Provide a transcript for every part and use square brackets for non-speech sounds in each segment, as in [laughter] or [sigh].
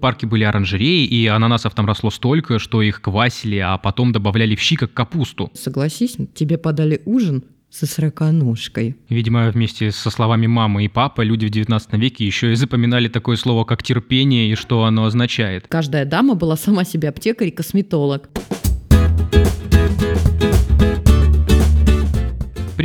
Парке были оранжереи, и ананасов там росло столько, что их квасили, а потом добавляли в щи как капусту. Согласись, тебе подали ужин со сороконожкой. Видимо, вместе со словами мамы и папы люди в 19 веке еще и запоминали такое слово, как терпение и что оно означает. Каждая дама была сама себе аптекарь и косметолог.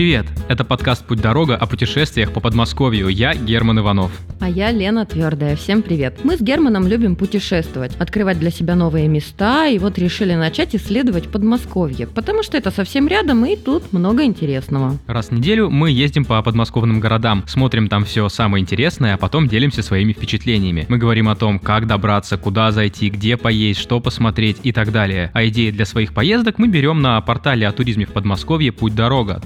Привет! Это подкаст «Путь-дорога» о путешествиях по Подмосковью. Я Герман Иванов. А я Лена Твердая. Всем привет! Мы с Германом любим путешествовать, открывать для себя новые места, и вот решили начать исследовать Подмосковье, потому что это совсем рядом, и тут много интересного. Раз в неделю мы ездим по подмосковным городам, смотрим там все самое интересное, а потом делимся своими впечатлениями. Мы говорим о том, как добраться, куда зайти, где поесть, что посмотреть и так далее. А идеи для своих поездок мы берем на портале о туризме в Подмосковье «Путь-дорога»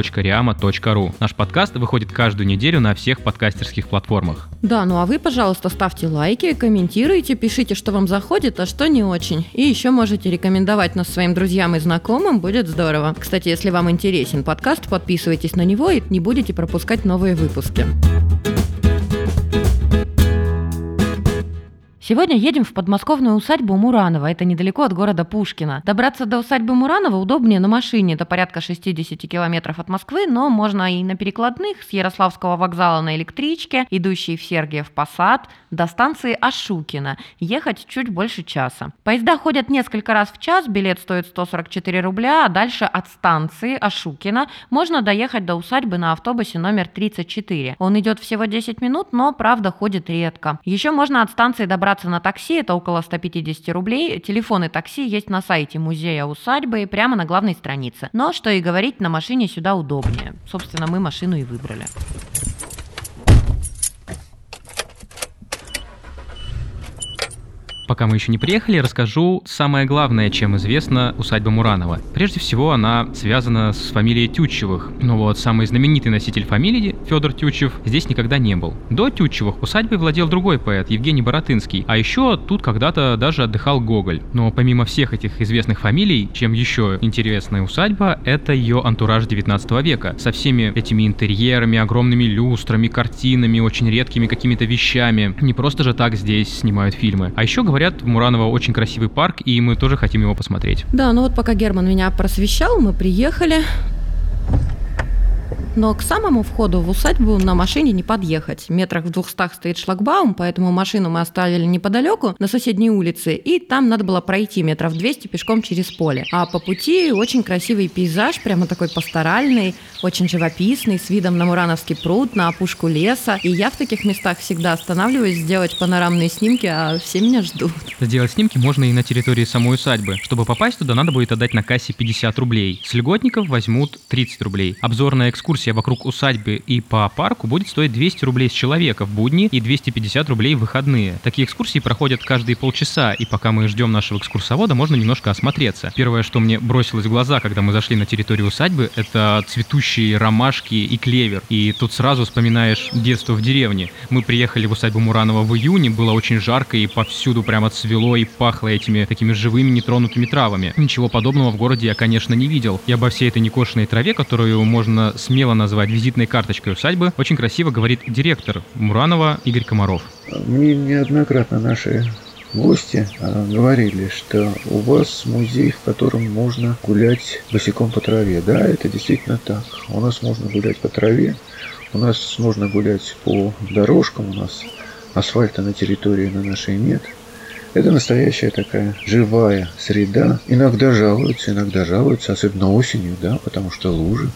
travel.riama.ru. Наш подкаст выходит каждую неделю на всех подкастерских платформах. Да, ну а вы, пожалуйста, ставьте лайки, комментируйте, пишите, что вам заходит, а что не очень. И еще можете рекомендовать нас своим друзьям и знакомым, будет здорово. Кстати, если вам интересен подкаст, подписывайтесь на него и не будете пропускать новые выпуски. Сегодня едем в подмосковную усадьбу Муранова, это недалеко от города Пушкина. Добраться до усадьбы Муранова удобнее на машине, это порядка 60 километров от Москвы, но можно и на перекладных с Ярославского вокзала на электричке, идущей в Сергиев Посад, до станции Ашукина. Ехать чуть больше часа. Поезда ходят несколько раз в час, билет стоит 144 рубля, а дальше от станции Ашукина можно доехать до усадьбы на автобусе номер 34. Он идет всего 10 минут, но правда ходит редко. Еще можно от станции добраться добраться на такси, это около 150 рублей. Телефоны такси есть на сайте музея усадьбы, прямо на главной странице. Но, что и говорить, на машине сюда удобнее. Собственно, мы машину и выбрали. Пока мы еще не приехали, расскажу самое главное, чем известна усадьба Муранова. Прежде всего, она связана с фамилией Тютчевых. Ну вот, самый знаменитый носитель фамилии, Федор Тютчев, здесь никогда не был. До Тютчевых усадьбой владел другой поэт, Евгений Боротынский. А еще тут когда-то даже отдыхал Гоголь. Но помимо всех этих известных фамилий, чем еще интересная усадьба, это ее антураж 19 века. Со всеми этими интерьерами, огромными люстрами, картинами, очень редкими какими-то вещами. Не просто же так здесь снимают фильмы. А еще говорят говорят, в Мураново очень красивый парк, и мы тоже хотим его посмотреть. Да, ну вот пока Герман меня просвещал, мы приехали. Но к самому входу в усадьбу на машине не подъехать. Метрах в двухстах стоит шлагбаум, поэтому машину мы оставили неподалеку, на соседней улице, и там надо было пройти метров 200 пешком через поле. А по пути очень красивый пейзаж, прямо такой пасторальный, очень живописный, с видом на Мурановский пруд, на опушку леса. И я в таких местах всегда останавливаюсь сделать панорамные снимки, а все меня ждут. Сделать снимки можно и на территории самой усадьбы. Чтобы попасть туда, надо будет отдать на кассе 50 рублей. С льготников возьмут 30 рублей. Обзорная экскурсия экскурсия вокруг усадьбы и по парку будет стоить 200 рублей с человека в будни и 250 рублей в выходные. Такие экскурсии проходят каждые полчаса, и пока мы ждем нашего экскурсовода, можно немножко осмотреться. Первое, что мне бросилось в глаза, когда мы зашли на территорию усадьбы, это цветущие ромашки и клевер. И тут сразу вспоминаешь детство в деревне. Мы приехали в усадьбу Муранова в июне, было очень жарко и повсюду прямо цвело и пахло этими такими живыми нетронутыми травами. Ничего подобного в городе я, конечно, не видел. И обо всей этой некошенной траве, которую можно смело смело назвать визитной карточкой усадьбы, очень красиво говорит директор Муранова Игорь Комаров. Мне неоднократно наши гости а, говорили, что у вас музей, в котором можно гулять босиком по траве. Да, это действительно так. У нас можно гулять по траве, у нас можно гулять по дорожкам, у нас асфальта на территории на нашей нет. Это настоящая такая живая среда. Иногда жалуются, иногда жалуются, особенно осенью, да, потому что лужи.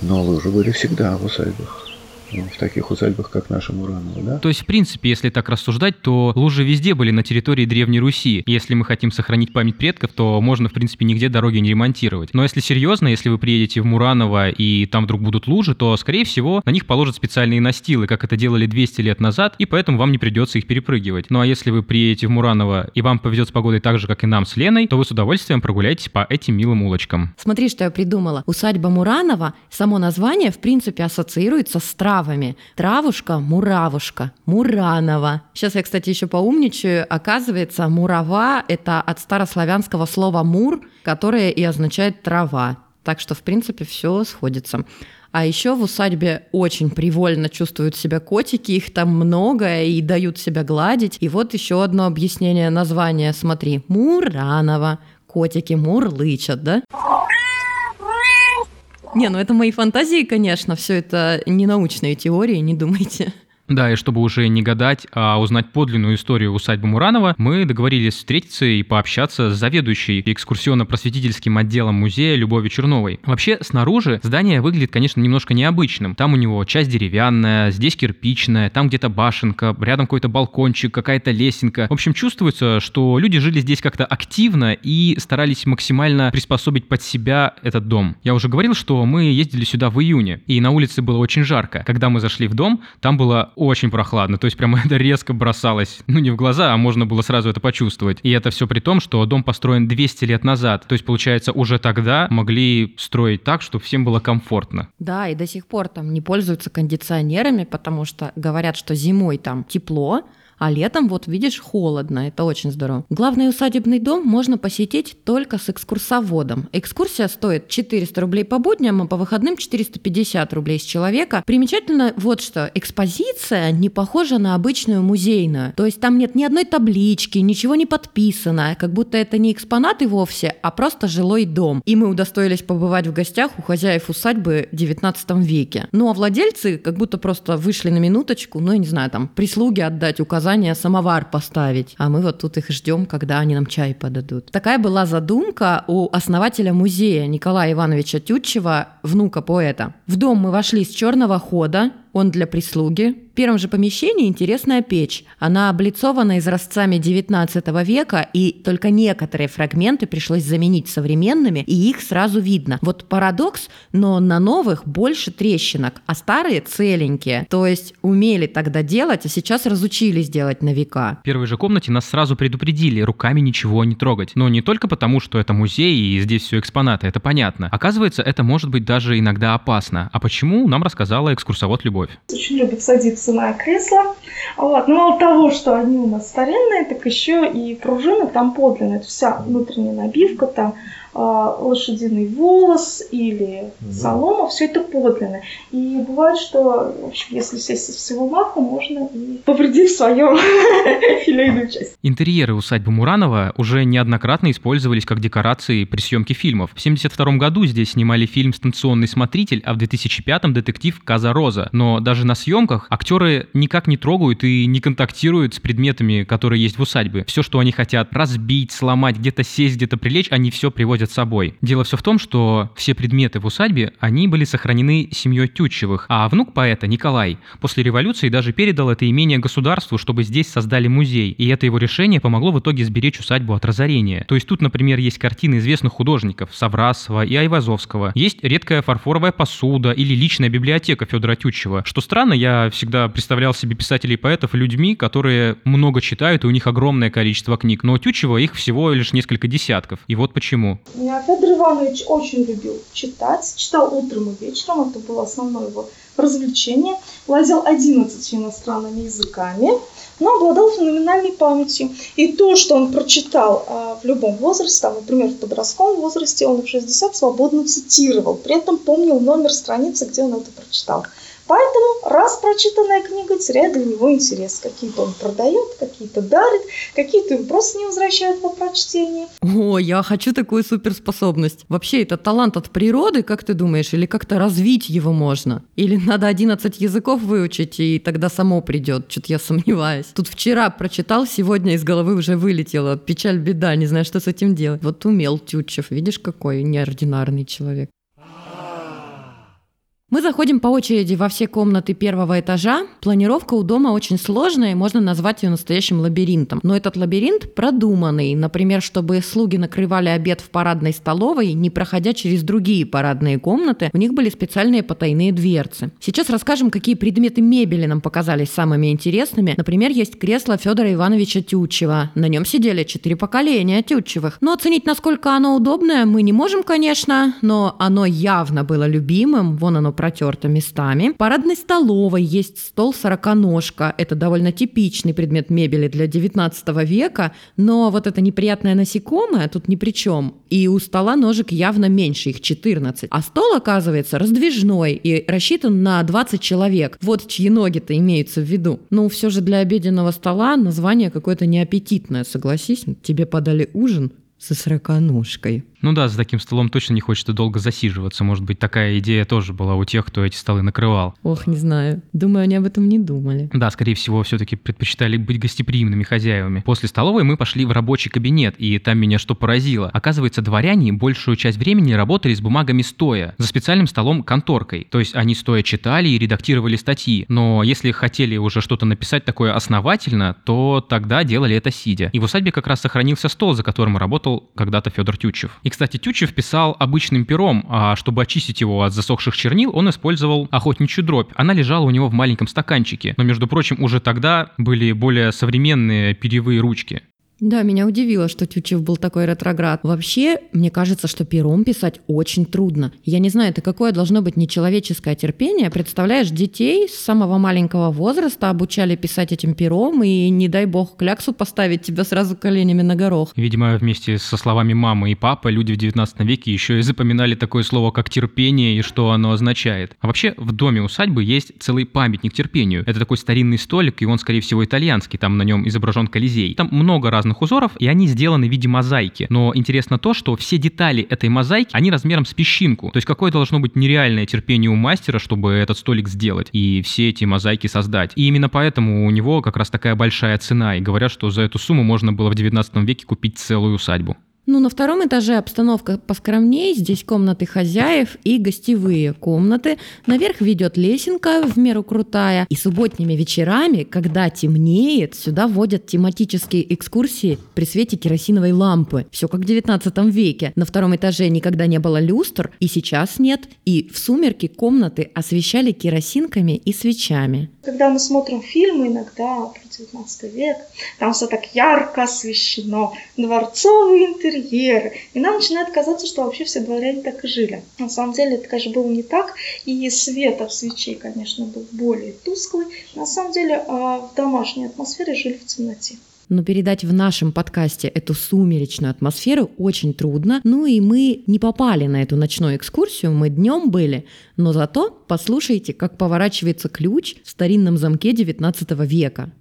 Но лыжи были всегда в усадьбах в таких усадьбах, как наша Муранова, да? То есть, в принципе, если так рассуждать, то лужи везде были на территории Древней Руси. Если мы хотим сохранить память предков, то можно, в принципе, нигде дороги не ремонтировать. Но если серьезно, если вы приедете в Мураново и там вдруг будут лужи, то, скорее всего, на них положат специальные настилы, как это делали 200 лет назад, и поэтому вам не придется их перепрыгивать. Ну а если вы приедете в Мураново и вам повезет с погодой так же, как и нам с Леной, то вы с удовольствием прогуляетесь по этим милым улочкам. Смотри, что я придумала. Усадьба Муранова, само название, в принципе, ассоциируется с травами. Травушка, муравушка, Муранова. Сейчас я, кстати, еще поумничаю. Оказывается, мурава – это от старославянского слова «мур», которое и означает «трава». Так что, в принципе, все сходится. А еще в усадьбе очень привольно чувствуют себя котики, их там много и дают себя гладить. И вот еще одно объяснение названия, смотри, Муранова. Котики мурлычат, да? Не, ну это мои фантазии, конечно, все это не научные теории, не думайте. Да, и чтобы уже не гадать, а узнать подлинную историю усадьбы Муранова, мы договорились встретиться и пообщаться с заведующей экскурсионно-просветительским отделом музея Любовью Черновой. Вообще, снаружи здание выглядит, конечно, немножко необычным. Там у него часть деревянная, здесь кирпичная, там где-то башенка, рядом какой-то балкончик, какая-то лесенка. В общем, чувствуется, что люди жили здесь как-то активно и старались максимально приспособить под себя этот дом. Я уже говорил, что мы ездили сюда в июне, и на улице было очень жарко. Когда мы зашли в дом, там было очень прохладно, то есть прямо это резко бросалось, ну не в глаза, а можно было сразу это почувствовать. И это все при том, что дом построен 200 лет назад, то есть получается уже тогда могли строить так, чтобы всем было комфортно. Да, и до сих пор там не пользуются кондиционерами, потому что говорят, что зимой там тепло, а летом, вот видишь, холодно, это очень здорово. Главный усадебный дом можно посетить только с экскурсоводом. Экскурсия стоит 400 рублей по будням, а по выходным 450 рублей с человека. Примечательно вот что, экспозиция не похожа на обычную музейную. То есть там нет ни одной таблички, ничего не подписано, как будто это не экспонаты вовсе, а просто жилой дом. И мы удостоились побывать в гостях у хозяев усадьбы в 19 веке. Ну а владельцы как будто просто вышли на минуточку, ну я не знаю, там прислуги отдать указания указание самовар поставить, а мы вот тут их ждем, когда они нам чай подадут. Такая была задумка у основателя музея Николая Ивановича Тютчева, внука поэта. В дом мы вошли с черного хода, он для прислуги. В первом же помещении интересная печь. Она облицована изразцами 19 века, и только некоторые фрагменты пришлось заменить современными, и их сразу видно. Вот парадокс, но на новых больше трещинок, а старые целенькие. То есть умели тогда делать, а сейчас разучились делать на века. В первой же комнате нас сразу предупредили руками ничего не трогать. Но не только потому, что это музей и здесь все экспонаты, это понятно. Оказывается, это может быть даже иногда опасно. А почему, нам рассказала экскурсовод Любовь любовь. Очень любят садиться на кресло. Вот. Но мало того, что они у нас старинные, так еще и пружины там подлинные. Это вся внутренняя набивка, там лошадиный волос или угу. солома, все это подлинно. И бывает, что, в общем, если сесть со всего маха, можно и повредить свою [laughs] филейную часть. Интерьеры усадьбы Муранова уже неоднократно использовались как декорации при съемке фильмов. В 1972 году здесь снимали фильм «Станционный смотритель», а в 2005 детектив «Каза Роза». Но даже на съемках актеры никак не трогают и не контактируют с предметами, которые есть в усадьбе. Все, что они хотят разбить, сломать, где-то сесть, где-то прилечь, они все приводят приводят собой. Дело все в том, что все предметы в усадьбе, они были сохранены семьей Тютчевых, а внук поэта Николай после революции даже передал это имение государству, чтобы здесь создали музей, и это его решение помогло в итоге сберечь усадьбу от разорения. То есть тут, например, есть картины известных художников Саврасова и Айвазовского, есть редкая фарфоровая посуда или личная библиотека Федора Тютчева. Что странно, я всегда представлял себе писателей и поэтов людьми, которые много читают, и у них огромное количество книг, но у Тютчева их всего лишь несколько десятков. И вот почему. Федор Иванович очень любил читать, читал утром и вечером, это было основное его развлечение. Владел 11 иностранными языками, но обладал феноменальной памятью. И то, что он прочитал а, в любом возрасте, там, например, в подростковом возрасте, он в 60 свободно цитировал, при этом помнил номер страницы, где он это прочитал. Поэтому раз прочитанная книга теряет для него интерес. Какие-то он продает, какие-то дарит, какие-то им просто не возвращают по прочтении. О, я хочу такую суперспособность. Вообще, это талант от природы, как ты думаешь, или как-то развить его можно? Или надо 11 языков выучить, и тогда само придет? Что-то я сомневаюсь. Тут вчера прочитал, сегодня из головы уже вылетело. Печаль, беда, не знаю, что с этим делать. Вот умел Тютчев, видишь, какой неординарный человек. Мы заходим по очереди во все комнаты первого этажа. Планировка у дома очень сложная, и можно назвать ее настоящим лабиринтом. Но этот лабиринт продуманный. Например, чтобы слуги накрывали обед в парадной столовой, не проходя через другие парадные комнаты, у них были специальные потайные дверцы. Сейчас расскажем, какие предметы мебели нам показались самыми интересными. Например, есть кресло Федора Ивановича Тютчева. На нем сидели четыре поколения Тютчевых. Но оценить, насколько оно удобное, мы не можем, конечно, но оно явно было любимым. Вон оно протерта местами. В парадной столовой есть стол сороконожка. Это довольно типичный предмет мебели для 19 века, но вот это неприятное насекомое тут ни при чем. И у стола ножек явно меньше, их 14. А стол, оказывается, раздвижной и рассчитан на 20 человек. Вот чьи ноги-то имеются в виду. Ну, все же для обеденного стола название какое-то неаппетитное, согласись. Тебе подали ужин со сороконожкой. Ну да, за таким столом точно не хочется долго засиживаться. Может быть, такая идея тоже была у тех, кто эти столы накрывал. Ох, не знаю. Думаю, они об этом не думали. Да, скорее всего, все-таки предпочитали быть гостеприимными хозяевами. После столовой мы пошли в рабочий кабинет, и там меня что поразило. Оказывается, дворяне большую часть времени работали с бумагами стоя, за специальным столом-конторкой. То есть они стоя читали и редактировали статьи. Но если хотели уже что-то написать такое основательно, то тогда делали это сидя. И в усадьбе как раз сохранился стол, за которым работал когда-то Федор Тютчев. И, кстати, Тютчев писал обычным пером, а чтобы очистить его от засохших чернил, он использовал охотничью дробь. Она лежала у него в маленьком стаканчике. Но, между прочим, уже тогда были более современные перьевые ручки. Да, меня удивило, что Тютчев был такой ретроград. Вообще, мне кажется, что пером писать очень трудно. Я не знаю, это какое должно быть нечеловеческое терпение. Представляешь, детей с самого маленького возраста обучали писать этим пером, и не дай бог кляксу поставить тебя сразу коленями на горох. Видимо, вместе со словами мамы и папы люди в 19 веке еще и запоминали такое слово, как терпение и что оно означает. А вообще, в доме усадьбы есть целый памятник терпению. Это такой старинный столик, и он, скорее всего, итальянский. Там на нем изображен Колизей. Там много разных разных узоров, и они сделаны в виде мозаики. Но интересно то, что все детали этой мозаики, они размером с песчинку. То есть какое должно быть нереальное терпение у мастера, чтобы этот столик сделать и все эти мозаики создать. И именно поэтому у него как раз такая большая цена. И говорят, что за эту сумму можно было в 19 веке купить целую усадьбу. Ну, на втором этаже обстановка поскромнее. Здесь комнаты хозяев и гостевые комнаты. Наверх ведет лесенка в меру крутая. И субботними вечерами, когда темнеет, сюда водят тематические экскурсии при свете керосиновой лампы. Все как в 19 веке. На втором этаже никогда не было люстр, и сейчас нет. И в сумерки комнаты освещали керосинками и свечами. Когда мы смотрим фильмы иногда про 19 век, там все так ярко освещено, дворцовый интерьер, интерьеры. И нам начинает казаться, что вообще все дворяне так и жили. На самом деле это, конечно, было не так. И света в свечей, конечно, был более тусклый. На самом деле а, в домашней атмосфере жили в темноте но передать в нашем подкасте эту сумеречную атмосферу очень трудно. Ну и мы не попали на эту ночную экскурсию, мы днем были, но зато послушайте, как поворачивается ключ в старинном замке 19 века.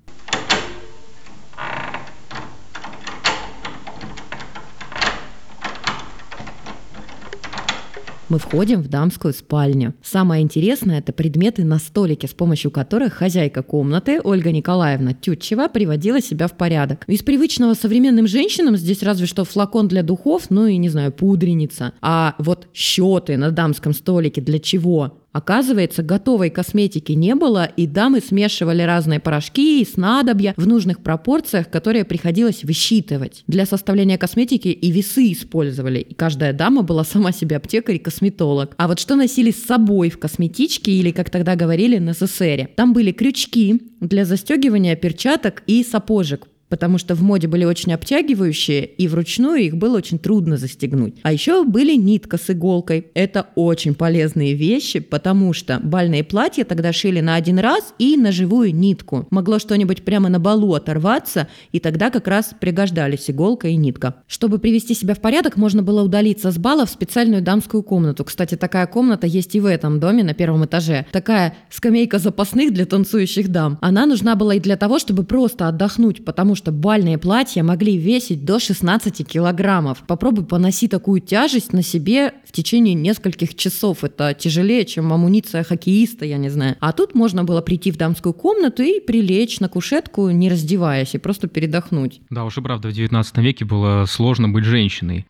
Мы входим в дамскую спальню. Самое интересное – это предметы на столике, с помощью которых хозяйка комнаты Ольга Николаевна Тютчева приводила себя в порядок. Из привычного современным женщинам здесь разве что флакон для духов, ну и, не знаю, пудреница. А вот счеты на дамском столике для чего? Оказывается, готовой косметики не было, и дамы смешивали разные порошки и снадобья в нужных пропорциях, которые приходилось высчитывать. Для составления косметики и весы использовали, и каждая дама была сама себе аптекарь и косметолог. А вот что носили с собой в косметичке, или, как тогда говорили, на СССРе? Там были крючки для застегивания перчаток и сапожек, потому что в моде были очень обтягивающие, и вручную их было очень трудно застегнуть. А еще были нитка с иголкой. Это очень полезные вещи, потому что бальные платья тогда шили на один раз и на живую нитку. Могло что-нибудь прямо на балу оторваться, и тогда как раз пригождались иголка и нитка. Чтобы привести себя в порядок, можно было удалиться с бала в специальную дамскую комнату. Кстати, такая комната есть и в этом доме на первом этаже. Такая скамейка запасных для танцующих дам. Она нужна была и для того, чтобы просто отдохнуть, потому что бальные платья могли весить до 16 килограммов. Попробуй поноси такую тяжесть на себе в течение нескольких часов. Это тяжелее, чем амуниция хоккеиста, я не знаю. А тут можно было прийти в дамскую комнату и прилечь на кушетку, не раздеваясь, и просто передохнуть. Да уж и правда, в 19 веке было сложно быть женщиной.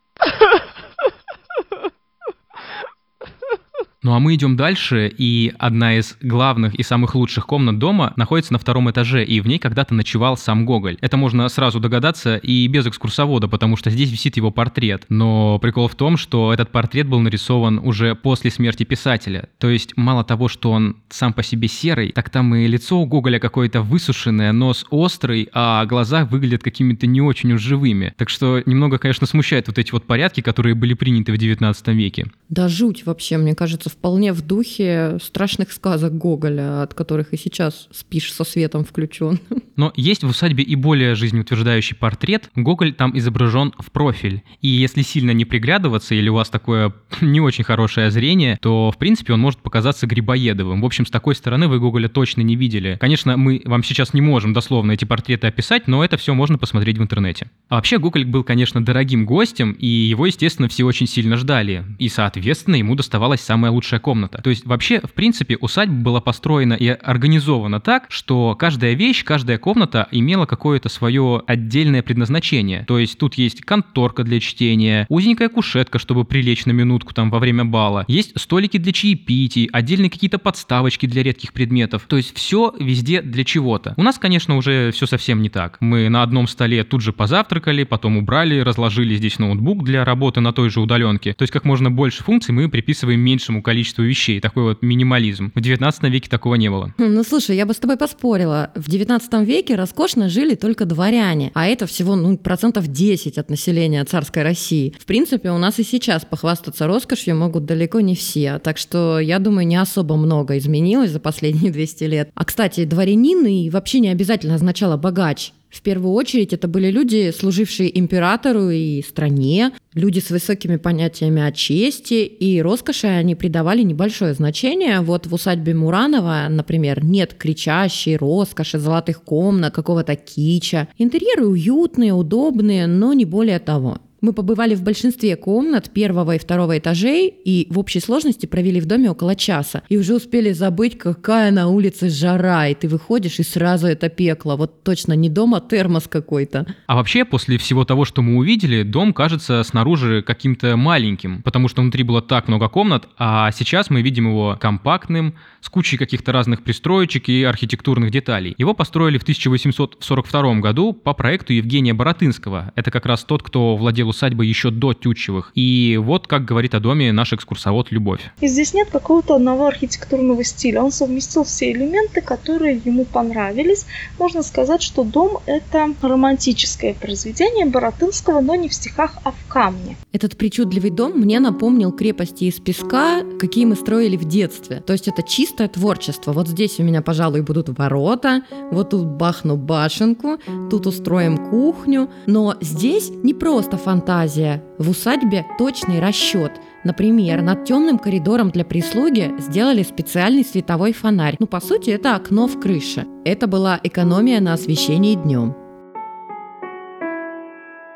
Ну а мы идем дальше, и одна из главных и самых лучших комнат дома находится на втором этаже, и в ней когда-то ночевал сам Гоголь. Это можно сразу догадаться и без экскурсовода, потому что здесь висит его портрет. Но прикол в том, что этот портрет был нарисован уже после смерти писателя. То есть мало того, что он сам по себе серый, так там и лицо у Гоголя какое-то высушенное, нос острый, а глаза выглядят какими-то не очень уж живыми. Так что немного, конечно, смущает вот эти вот порядки, которые были приняты в 19 веке. Да жуть вообще, мне кажется, кажется, вполне в духе страшных сказок Гоголя, от которых и сейчас спишь со светом включен. [laughs] Но есть в усадьбе и более жизнеутверждающий портрет. Гоголь там изображен в профиль. И если сильно не приглядываться, или у вас такое [laughs] не очень хорошее зрение, то, в принципе, он может показаться грибоедовым. В общем, с такой стороны вы Гоголя точно не видели. Конечно, мы вам сейчас не можем дословно эти портреты описать, но это все можно посмотреть в интернете. А вообще, Гоголь был, конечно, дорогим гостем, и его, естественно, все очень сильно ждали. И, соответственно, ему доставалась самая лучшая комната. То есть, вообще, в принципе, усадьба была построена и организована так, что каждая вещь, каждая комната имела какое-то свое отдельное предназначение. То есть, тут есть конторка для чтения, узенькая кушетка, чтобы прилечь на минутку там во время бала, есть столики для чаепитий, отдельные какие-то подставочки для редких предметов. То есть, все везде для чего-то. У нас, конечно, уже все совсем не так. Мы на одном столе тут же позавтракали, потом убрали, разложили здесь ноутбук для работы на той же удаленке. То есть как можно больше функций мы приписываем меньшему количеству вещей. Такой вот минимализм. В 19 веке такого не было. Хм, ну слушай, я бы с тобой поспорила. В 19 веке роскошно жили только дворяне, а это всего ну, процентов 10 от населения царской России. В принципе, у нас и сейчас похвастаться роскошью могут далеко не все. Так что, я думаю, не особо много изменилось за последние [laughs] 200 лет. А, кстати, дворянин и вообще не обязательно означало богач. В первую очередь это были люди, служившие императору и стране, люди с высокими понятиями о чести и роскоши они придавали небольшое значение. Вот в усадьбе Муранова, например, нет кричащей роскоши, золотых комнат, какого-то кича. Интерьеры уютные, удобные, но не более того. Мы побывали в большинстве комнат первого и второго этажей и в общей сложности провели в доме около часа. И уже успели забыть, какая на улице жара, и ты выходишь, и сразу это пекло. Вот точно не дом, а термос какой-то. А вообще, после всего того, что мы увидели, дом кажется снаружи каким-то маленьким, потому что внутри было так много комнат, а сейчас мы видим его компактным, с кучей каких-то разных пристроечек и архитектурных деталей. Его построили в 1842 году по проекту Евгения Боротынского. Это как раз тот, кто владел усадьбы еще до Тютчевых. И вот, как говорит о доме наш экскурсовод Любовь. И здесь нет какого-то одного архитектурного стиля. Он совместил все элементы, которые ему понравились. Можно сказать, что дом – это романтическое произведение Боротынского, но не в стихах, а в камне. Этот причудливый дом мне напомнил крепости из песка, какие мы строили в детстве. То есть это чистое творчество. Вот здесь у меня, пожалуй, будут ворота, вот тут бахну башенку, тут устроим кухню. Но здесь не просто фантазия, фантазия. В усадьбе точный расчет. Например, над темным коридором для прислуги сделали специальный световой фонарь. Ну, по сути, это окно в крыше. Это была экономия на освещении днем.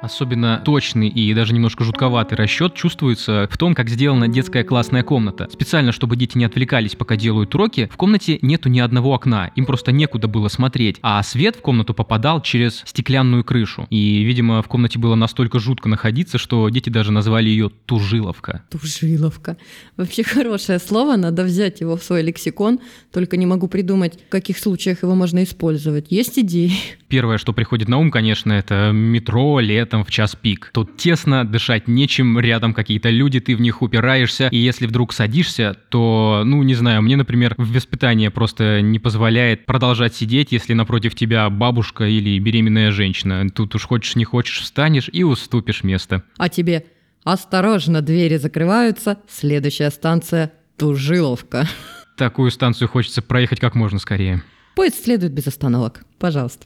Особенно точный и даже немножко жутковатый расчет чувствуется в том, как сделана детская классная комната. Специально, чтобы дети не отвлекались, пока делают уроки, в комнате нету ни одного окна, им просто некуда было смотреть, а свет в комнату попадал через стеклянную крышу. И, видимо, в комнате было настолько жутко находиться, что дети даже назвали ее Тужиловка. Тужиловка. Вообще хорошее слово, надо взять его в свой лексикон, только не могу придумать, в каких случаях его можно использовать. Есть идеи? Первое, что приходит на ум, конечно, это метро, лето, этом в час пик. Тут тесно, дышать нечем, рядом какие-то люди, ты в них упираешься, и если вдруг садишься, то, ну, не знаю, мне, например, в воспитание просто не позволяет продолжать сидеть, если напротив тебя бабушка или беременная женщина. Тут уж хочешь не хочешь, встанешь и уступишь место. А тебе осторожно, двери закрываются, следующая станция Тужиловка. Такую станцию хочется проехать как можно скорее. Поезд следует без остановок. Пожалуйста.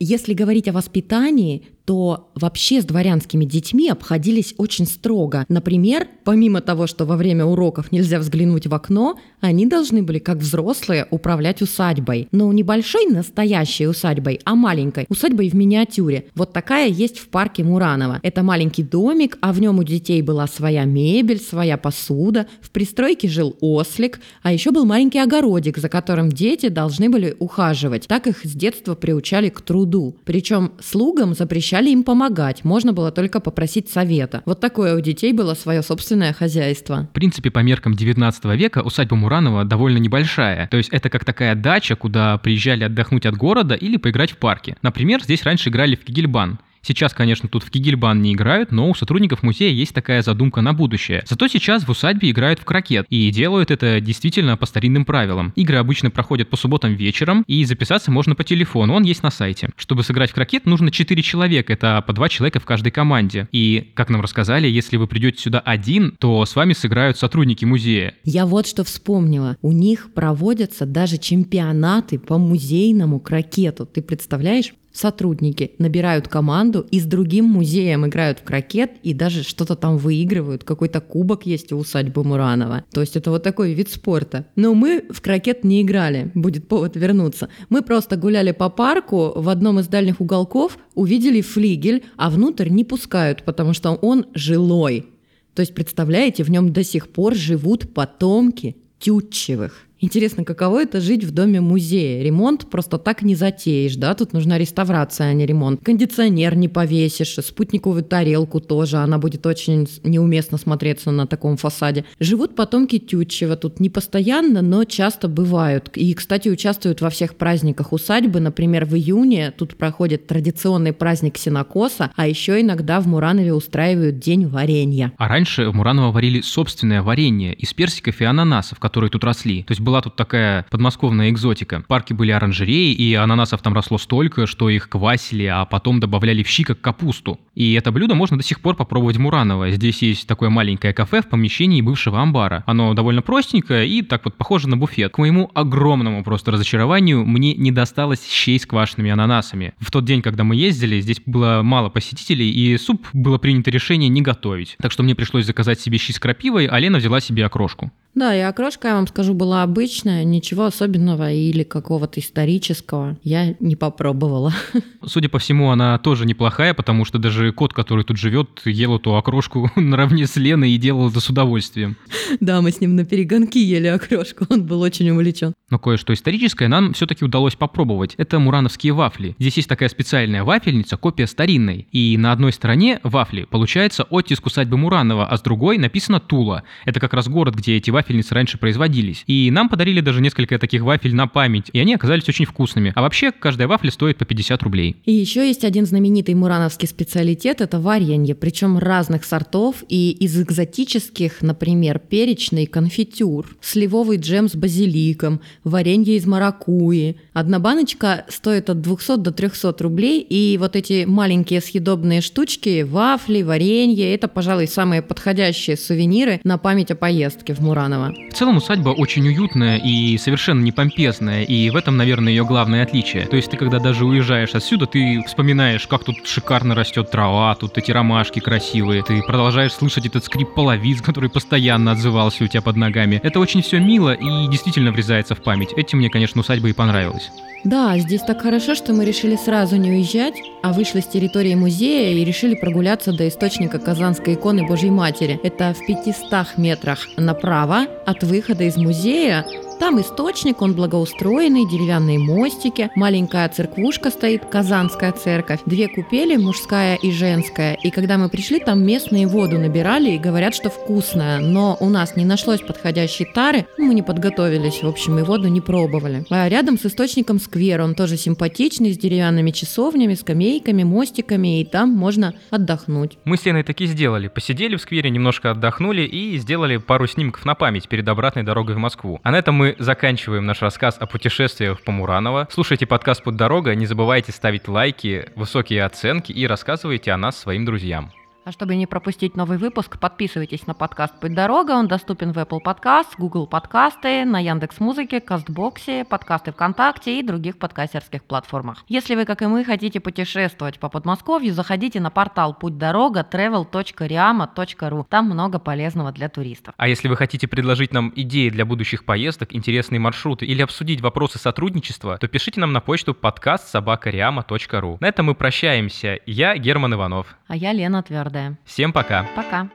Если говорить о воспитании, то вообще с дворянскими детьми обходились очень строго. Например, помимо того, что во время уроков нельзя взглянуть в окно, они должны были, как взрослые, управлять усадьбой. Но не большой настоящей усадьбой, а маленькой. Усадьбой в миниатюре. Вот такая есть в парке Муранова. Это маленький домик, а в нем у детей была своя мебель, своя посуда. В пристройке жил ослик, а еще был маленький огородик, за которым дети должны были ухаживать. Так их с детства приучали к труду. Причем слугам запрещали запрещали им помогать, можно было только попросить совета. Вот такое у детей было свое собственное хозяйство. В принципе, по меркам 19 века усадьба Муранова довольно небольшая. То есть это как такая дача, куда приезжали отдохнуть от города или поиграть в парке. Например, здесь раньше играли в кигельбан. Сейчас, конечно, тут в Кигельбан не играют, но у сотрудников музея есть такая задумка на будущее. Зато сейчас в усадьбе играют в крокет, и делают это действительно по старинным правилам. Игры обычно проходят по субботам вечером, и записаться можно по телефону, он есть на сайте. Чтобы сыграть в крокет, нужно 4 человека, это по 2 человека в каждой команде. И, как нам рассказали, если вы придете сюда один, то с вами сыграют сотрудники музея. Я вот что вспомнила. У них проводятся даже чемпионаты по музейному крокету. Ты представляешь? Сотрудники набирают команду и с другим музеем играют в крокет и даже что-то там выигрывают. Какой-то кубок есть у усадьбы Муранова. То есть это вот такой вид спорта. Но мы в крокет не играли. Будет повод вернуться. Мы просто гуляли по парку. В одном из дальних уголков увидели флигель, а внутрь не пускают, потому что он жилой. То есть, представляете, в нем до сих пор живут потомки Тютчевых. Интересно, каково это жить в доме музея? Ремонт просто так не затеешь, да? Тут нужна реставрация, а не ремонт. Кондиционер не повесишь, спутниковую тарелку тоже, она будет очень неуместно смотреться на таком фасаде. Живут потомки Тютчева тут не постоянно, но часто бывают. И, кстати, участвуют во всех праздниках усадьбы. Например, в июне тут проходит традиционный праздник синокоса, а еще иногда в Муранове устраивают день варенья. А раньше в Мураново варили собственное варенье из персиков и ананасов, которые тут росли. То есть было была тут такая подмосковная экзотика. В парке были оранжереи, и ананасов там росло столько, что их квасили, а потом добавляли в щи как капусту. И это блюдо можно до сих пор попробовать в Мураново. Здесь есть такое маленькое кафе в помещении бывшего амбара. Оно довольно простенькое и так вот похоже на буфет. К моему огромному просто разочарованию мне не досталось щей с квашенными ананасами. В тот день, когда мы ездили, здесь было мало посетителей, и суп было принято решение не готовить. Так что мне пришлось заказать себе щи с крапивой, а Лена взяла себе окрошку. Да, и окрошка, я вам скажу, была обычная, ничего особенного или какого-то исторического я не попробовала. [laughs] Судя по всему, она тоже неплохая, потому что даже кот, который тут живет, ел эту окрошку [laughs] наравне с Леной и делал это с удовольствием. Да, мы с ним на перегонки ели окрошку, он был очень увлечен. Но кое-что историческое нам все-таки удалось попробовать. Это мурановские вафли. Здесь есть такая специальная вафельница, копия старинной. И на одной стороне вафли получается оттиск усадьбы Муранова, а с другой написано Тула. Это как раз город, где эти вафельницы раньше производились. И нам подарили даже несколько таких вафель на память, и они оказались очень вкусными. А вообще, каждая вафля стоит по 50 рублей. И еще есть один знаменитый мурановский специалитет – это варенье, причем разных сортов и из экзотических, например, перечный конфитюр, сливовый джем с базиликом, варенье из маракуи. Одна баночка стоит от 200 до 300 рублей, и вот эти маленькие съедобные штучки, вафли, варенье – это, пожалуй, самые подходящие сувениры на память о поездке в Мураново. В целом усадьба очень уютная и совершенно не помпезная, и в этом, наверное, ее главное отличие. То есть ты, когда даже уезжаешь отсюда, ты вспоминаешь, как тут шикарно растет трава, тут эти ромашки красивые, ты продолжаешь слышать этот скрип половиц, [laughs] который постоянно отзывался у тебя под ногами. Это очень все мило и действительно врезается в память память. Этим мне, конечно, усадьба и понравилась. Да, здесь так хорошо, что мы решили сразу не уезжать, а вышли с территории музея и решили прогуляться до источника Казанской иконы Божьей Матери. Это в 500 метрах направо от выхода из музея там источник, он благоустроенный, деревянные мостики, маленькая церквушка стоит, Казанская церковь, две купели, мужская и женская. И когда мы пришли, там местные воду набирали и говорят, что вкусная, но у нас не нашлось подходящей тары, мы не подготовились, в общем, и воду не пробовали. А рядом с источником сквер, он тоже симпатичный, с деревянными часовнями, скамейками, мостиками, и там можно отдохнуть. Мы с Леной таки сделали. Посидели в сквере, немножко отдохнули и сделали пару снимков на память перед обратной дорогой в Москву. А на этом мы мы заканчиваем наш рассказ о путешествиях по Мураново. Слушайте подкаст «Путь дорога», не забывайте ставить лайки, высокие оценки и рассказывайте о нас своим друзьям. А чтобы не пропустить новый выпуск, подписывайтесь на подкаст «Путь дорога». Он доступен в Apple Podcast, Google подкасты, на Яндекс Музыке, Кастбоксе, подкасты ВКонтакте и других подкастерских платформах. Если вы, как и мы, хотите путешествовать по Подмосковью, заходите на портал «Путь дорога» travel.riama.ru. Там много полезного для туристов. А если вы хотите предложить нам идеи для будущих поездок, интересные маршруты или обсудить вопросы сотрудничества, то пишите нам на почту подкаст собакариама.ру. На этом мы прощаемся. Я Герман Иванов. А я Лена Твердая. Всем пока. Пока.